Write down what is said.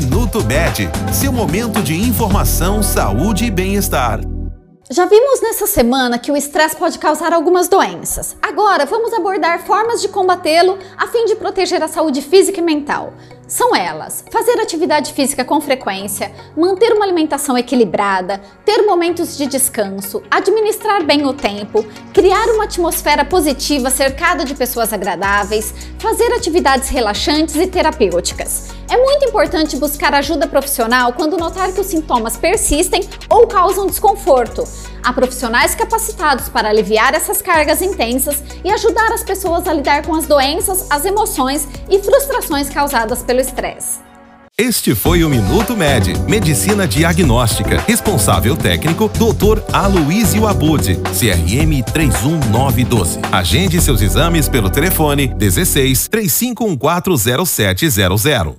Minuto Med, seu momento de informação, saúde e bem-estar. Já vimos nessa semana que o estresse pode causar algumas doenças. Agora vamos abordar formas de combatê-lo a fim de proteger a saúde física e mental. São elas: fazer atividade física com frequência, manter uma alimentação equilibrada, ter momentos de descanso, administrar bem o tempo, criar uma atmosfera positiva cercada de pessoas agradáveis, fazer atividades relaxantes e terapêuticas. É muito importante buscar ajuda profissional quando notar que os sintomas persistem ou causam desconforto. Há profissionais capacitados para aliviar essas cargas intensas e ajudar as pessoas a lidar com as doenças, as emoções e frustrações causadas pelo estresse. Este foi o Minuto Med, Medicina Diagnóstica. Responsável técnico, Dr. Aloysio Abud, CRM 31912. Agende seus exames pelo telefone 16 35140700.